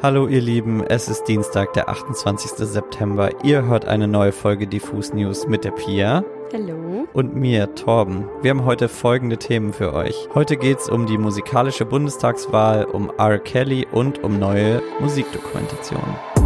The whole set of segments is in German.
Hallo ihr Lieben, es ist Dienstag, der 28. September. Ihr hört eine neue Folge Diffus News mit der Pia. Hallo. Und mir, Torben. Wir haben heute folgende Themen für euch. Heute geht's um die musikalische Bundestagswahl, um R. Kelly und um neue Musikdokumentationen.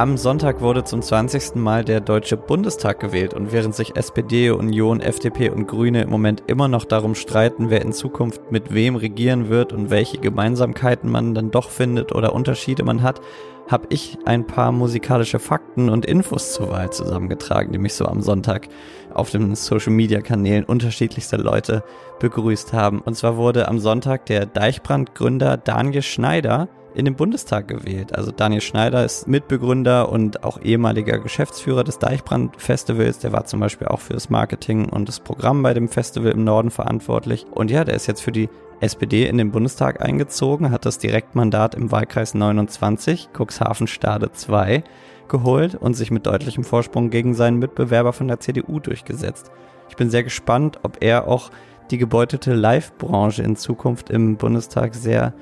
Am Sonntag wurde zum 20. Mal der Deutsche Bundestag gewählt und während sich SPD, Union, FDP und Grüne im Moment immer noch darum streiten, wer in Zukunft mit wem regieren wird und welche Gemeinsamkeiten man dann doch findet oder Unterschiede man hat, habe ich ein paar musikalische Fakten und Infos zur Wahl zusammengetragen, die mich so am Sonntag auf den Social Media Kanälen unterschiedlichster Leute begrüßt haben. Und zwar wurde am Sonntag der Deichbrand Gründer Daniel Schneider in den Bundestag gewählt. Also Daniel Schneider ist Mitbegründer und auch ehemaliger Geschäftsführer des Deichbrand Festivals. Der war zum Beispiel auch für das Marketing und das Programm bei dem Festival im Norden verantwortlich. Und ja, der ist jetzt für die SPD in den Bundestag eingezogen, hat das Direktmandat im Wahlkreis 29, Cuxhaven-Stade 2, geholt und sich mit deutlichem Vorsprung gegen seinen Mitbewerber von der CDU durchgesetzt. Ich bin sehr gespannt, ob er auch die gebeutete Live-Branche in Zukunft im Bundestag sehr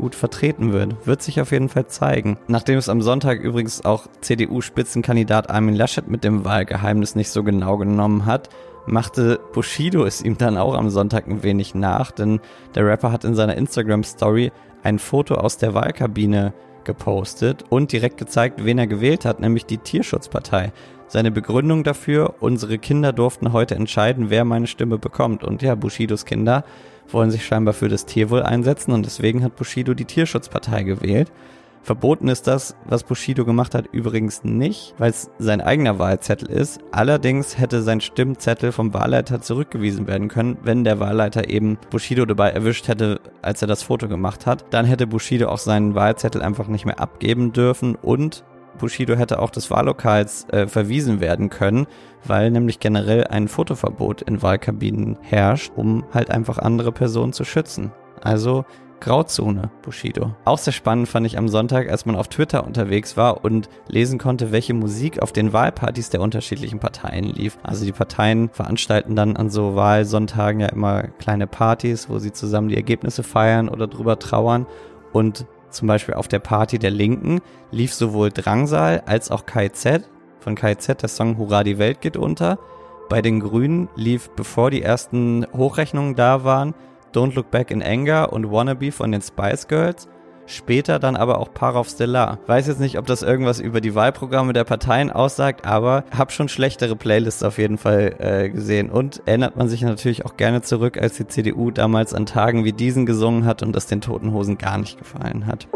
gut vertreten wird. Wird sich auf jeden Fall zeigen. Nachdem es am Sonntag übrigens auch CDU-Spitzenkandidat Armin Laschet mit dem Wahlgeheimnis nicht so genau genommen hat, machte Bushido es ihm dann auch am Sonntag ein wenig nach, denn der Rapper hat in seiner Instagram-Story ein Foto aus der Wahlkabine gepostet und direkt gezeigt, wen er gewählt hat, nämlich die Tierschutzpartei. Seine Begründung dafür, unsere Kinder durften heute entscheiden, wer meine Stimme bekommt. Und ja, Bushidos Kinder wollen sich scheinbar für das Tierwohl einsetzen und deswegen hat Bushido die Tierschutzpartei gewählt. Verboten ist das, was Bushido gemacht hat, übrigens nicht, weil es sein eigener Wahlzettel ist. Allerdings hätte sein Stimmzettel vom Wahlleiter zurückgewiesen werden können, wenn der Wahlleiter eben Bushido dabei erwischt hätte, als er das Foto gemacht hat. Dann hätte Bushido auch seinen Wahlzettel einfach nicht mehr abgeben dürfen und Bushido hätte auch des Wahllokals äh, verwiesen werden können, weil nämlich generell ein Fotoverbot in Wahlkabinen herrscht, um halt einfach andere Personen zu schützen. Also Grauzone, Bushido. Auch sehr spannend fand ich am Sonntag, als man auf Twitter unterwegs war und lesen konnte, welche Musik auf den Wahlpartys der unterschiedlichen Parteien lief. Also die Parteien veranstalten dann an so Wahlsonntagen ja immer kleine Partys, wo sie zusammen die Ergebnisse feiern oder drüber trauern. Und zum Beispiel auf der Party der Linken lief sowohl Drangsal als auch KZ. Von KZ der Song Hurra, die Welt geht unter. Bei den Grünen lief, bevor die ersten Hochrechnungen da waren, Don't Look Back in Anger und Wannabe von den Spice Girls. Später dann aber auch Parov Stellar. Weiß jetzt nicht, ob das irgendwas über die Wahlprogramme der Parteien aussagt, aber hab schon schlechtere Playlists auf jeden Fall äh, gesehen. Und erinnert man sich natürlich auch gerne zurück, als die CDU damals an Tagen wie diesen gesungen hat und das den Toten Hosen gar nicht gefallen hat.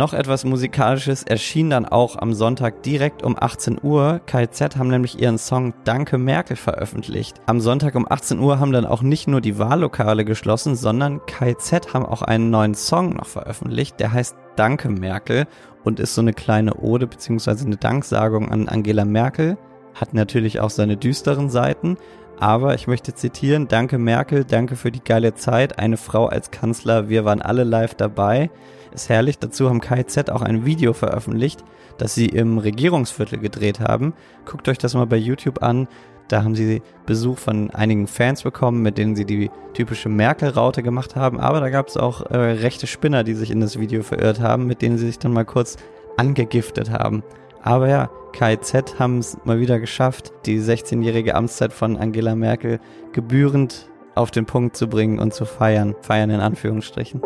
Noch etwas Musikalisches erschien dann auch am Sonntag direkt um 18 Uhr. KZ haben nämlich ihren Song Danke Merkel veröffentlicht. Am Sonntag um 18 Uhr haben dann auch nicht nur die Wahllokale geschlossen, sondern KZ haben auch einen neuen Song noch veröffentlicht. Der heißt Danke Merkel und ist so eine kleine Ode bzw. eine Danksagung an Angela Merkel. Hat natürlich auch seine düsteren Seiten, aber ich möchte zitieren, danke Merkel, danke für die geile Zeit, eine Frau als Kanzler, wir waren alle live dabei. Ist herrlich, dazu haben KZ auch ein Video veröffentlicht, das sie im Regierungsviertel gedreht haben. Guckt euch das mal bei YouTube an. Da haben sie Besuch von einigen Fans bekommen, mit denen sie die typische Merkel-Raute gemacht haben. Aber da gab es auch äh, rechte Spinner, die sich in das Video verirrt haben, mit denen sie sich dann mal kurz angegiftet haben. Aber ja, KZ haben es mal wieder geschafft, die 16-jährige Amtszeit von Angela Merkel gebührend auf den Punkt zu bringen und zu feiern. Feiern in Anführungsstrichen.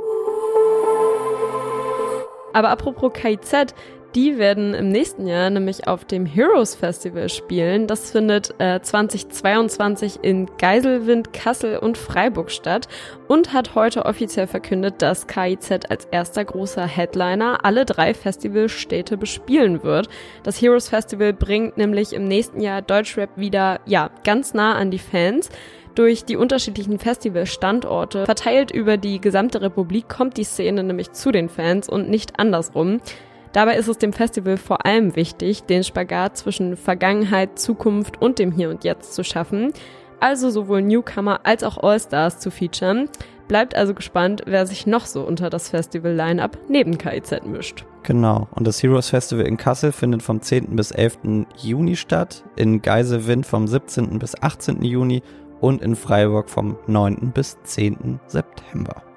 Aber apropos KIZ, die werden im nächsten Jahr nämlich auf dem Heroes Festival spielen. Das findet äh, 2022 in Geiselwind, Kassel und Freiburg statt und hat heute offiziell verkündet, dass KIZ als erster großer Headliner alle drei Festivalstädte bespielen wird. Das Heroes Festival bringt nämlich im nächsten Jahr Deutschrap wieder, ja, ganz nah an die Fans. Durch die unterschiedlichen Festivalstandorte verteilt über die gesamte Republik kommt die Szene nämlich zu den Fans und nicht andersrum. Dabei ist es dem Festival vor allem wichtig, den Spagat zwischen Vergangenheit, Zukunft und dem Hier und Jetzt zu schaffen, also sowohl Newcomer als auch All-Stars zu featuren. Bleibt also gespannt, wer sich noch so unter das Festival-Line-Up neben KIZ mischt. Genau. Und das Heroes Festival in Kassel findet vom 10. bis 11. Juni statt, in Geiselwind vom 17. bis 18. Juni und in Freiburg vom 9. bis 10. September.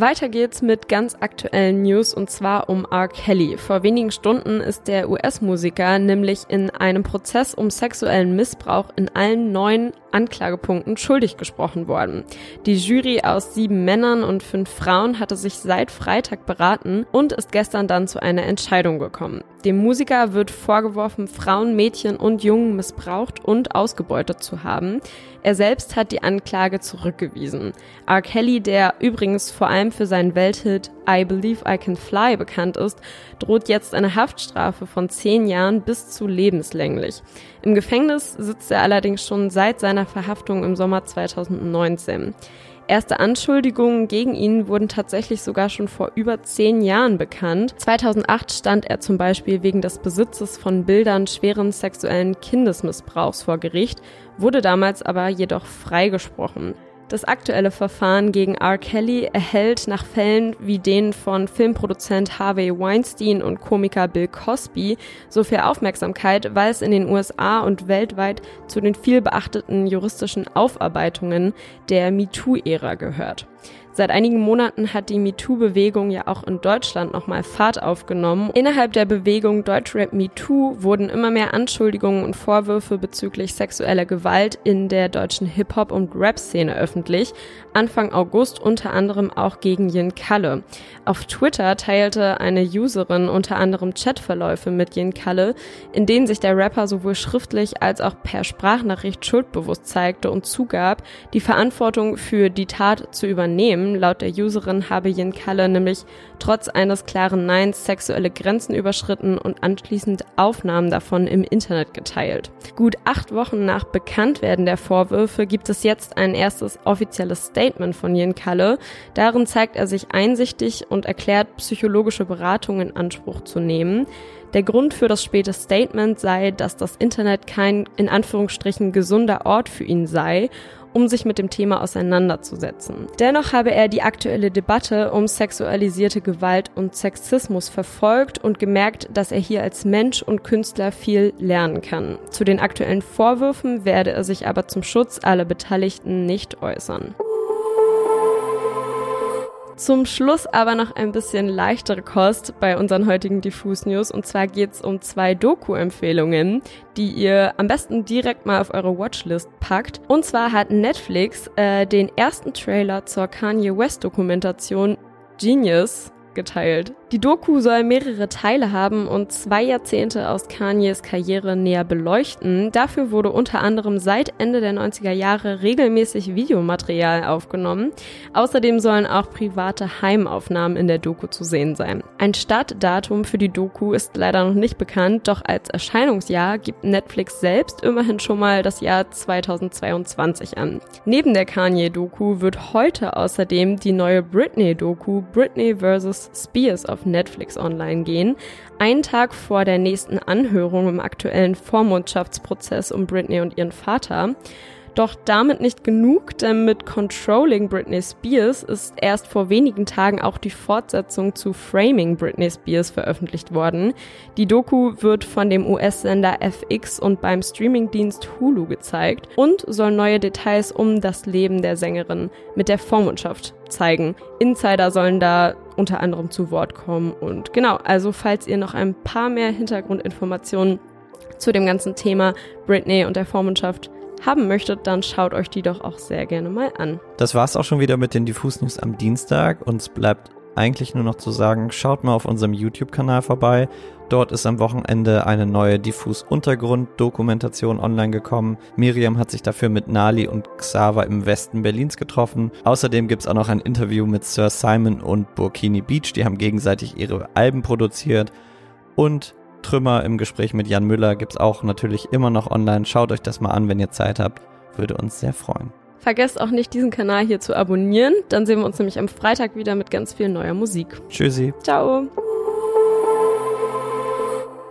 Weiter geht's mit ganz aktuellen News und zwar um R. Kelly. Vor wenigen Stunden ist der US-Musiker nämlich in einem Prozess um sexuellen Missbrauch in allen neun Anklagepunkten schuldig gesprochen worden. Die Jury aus sieben Männern und fünf Frauen hatte sich seit Freitag beraten und ist gestern dann zu einer Entscheidung gekommen. Dem Musiker wird vorgeworfen, Frauen, Mädchen und Jungen missbraucht und ausgebeutet zu haben. Er selbst hat die Anklage zurückgewiesen. R. Kelly, der übrigens vor allem für seinen Welthit I Believe I Can Fly bekannt ist, droht jetzt eine Haftstrafe von zehn Jahren bis zu lebenslänglich. Im Gefängnis sitzt er allerdings schon seit seiner Verhaftung im Sommer 2019. Erste Anschuldigungen gegen ihn wurden tatsächlich sogar schon vor über zehn Jahren bekannt. 2008 stand er zum Beispiel wegen des Besitzes von Bildern schweren sexuellen Kindesmissbrauchs vor Gericht, wurde damals aber jedoch freigesprochen. Das aktuelle Verfahren gegen R. Kelly erhält nach Fällen wie denen von Filmproduzent Harvey Weinstein und Komiker Bill Cosby so viel Aufmerksamkeit, weil es in den USA und weltweit zu den viel beachteten juristischen Aufarbeitungen der MeToo-Ära gehört. Seit einigen Monaten hat die MeToo-Bewegung ja auch in Deutschland nochmal Fahrt aufgenommen. Innerhalb der Bewegung Deutschrap MeToo wurden immer mehr Anschuldigungen und Vorwürfe bezüglich sexueller Gewalt in der deutschen Hip-Hop- und Rap-Szene öffentlich. Anfang August unter anderem auch gegen Jen Kalle. Auf Twitter teilte eine Userin unter anderem Chatverläufe mit Jen Kalle, in denen sich der Rapper sowohl schriftlich als auch per Sprachnachricht schuldbewusst zeigte und zugab, die Verantwortung für die Tat zu übernehmen Unternehmen. Laut der Userin habe Jen Kalle nämlich trotz eines klaren Neins sexuelle Grenzen überschritten und anschließend Aufnahmen davon im Internet geteilt. Gut acht Wochen nach Bekanntwerden der Vorwürfe gibt es jetzt ein erstes offizielles Statement von Jen Kalle. Darin zeigt er sich einsichtig und erklärt, psychologische Beratung in Anspruch zu nehmen. Der Grund für das späte Statement sei, dass das Internet kein in Anführungsstrichen gesunder Ort für ihn sei um sich mit dem Thema auseinanderzusetzen. Dennoch habe er die aktuelle Debatte um sexualisierte Gewalt und Sexismus verfolgt und gemerkt, dass er hier als Mensch und Künstler viel lernen kann. Zu den aktuellen Vorwürfen werde er sich aber zum Schutz aller Beteiligten nicht äußern. Zum Schluss aber noch ein bisschen leichtere Kost bei unseren heutigen Diffus News. Und zwar geht's um zwei Doku-Empfehlungen, die ihr am besten direkt mal auf eure Watchlist packt. Und zwar hat Netflix äh, den ersten Trailer zur Kanye West-Dokumentation Genius geteilt. Die Doku soll mehrere Teile haben und zwei Jahrzehnte aus Kanyes Karriere näher beleuchten. Dafür wurde unter anderem seit Ende der 90er Jahre regelmäßig Videomaterial aufgenommen. Außerdem sollen auch private Heimaufnahmen in der Doku zu sehen sein. Ein Startdatum für die Doku ist leider noch nicht bekannt, doch als Erscheinungsjahr gibt Netflix selbst immerhin schon mal das Jahr 2022 an. Neben der Kanye-Doku wird heute außerdem die neue Britney-Doku Britney vs. Spears auf auf Netflix online gehen, einen Tag vor der nächsten Anhörung im aktuellen Vormundschaftsprozess um Britney und ihren Vater. Doch damit nicht genug, denn mit Controlling Britney Spears ist erst vor wenigen Tagen auch die Fortsetzung zu Framing Britney Spears veröffentlicht worden. Die Doku wird von dem US-Sender FX und beim Streamingdienst Hulu gezeigt und soll neue Details um das Leben der Sängerin mit der Vormundschaft zeigen. Insider sollen da unter anderem zu Wort kommen und genau, also falls ihr noch ein paar mehr Hintergrundinformationen zu dem ganzen Thema Britney und der Vormundschaft haben möchtet, dann schaut euch die doch auch sehr gerne mal an. Das war's auch schon wieder mit den Diffus News am Dienstag. Uns bleibt eigentlich nur noch zu sagen, schaut mal auf unserem YouTube-Kanal vorbei. Dort ist am Wochenende eine neue Diffus Untergrund-Dokumentation online gekommen. Miriam hat sich dafür mit Nali und Xaver im Westen Berlins getroffen. Außerdem gibt es auch noch ein Interview mit Sir Simon und Burkini Beach. Die haben gegenseitig ihre Alben produziert. Und Trümmer im Gespräch mit Jan Müller gibt es auch natürlich immer noch online. Schaut euch das mal an, wenn ihr Zeit habt. Würde uns sehr freuen. Vergesst auch nicht, diesen Kanal hier zu abonnieren. Dann sehen wir uns nämlich am Freitag wieder mit ganz viel neuer Musik. Tschüssi. Ciao.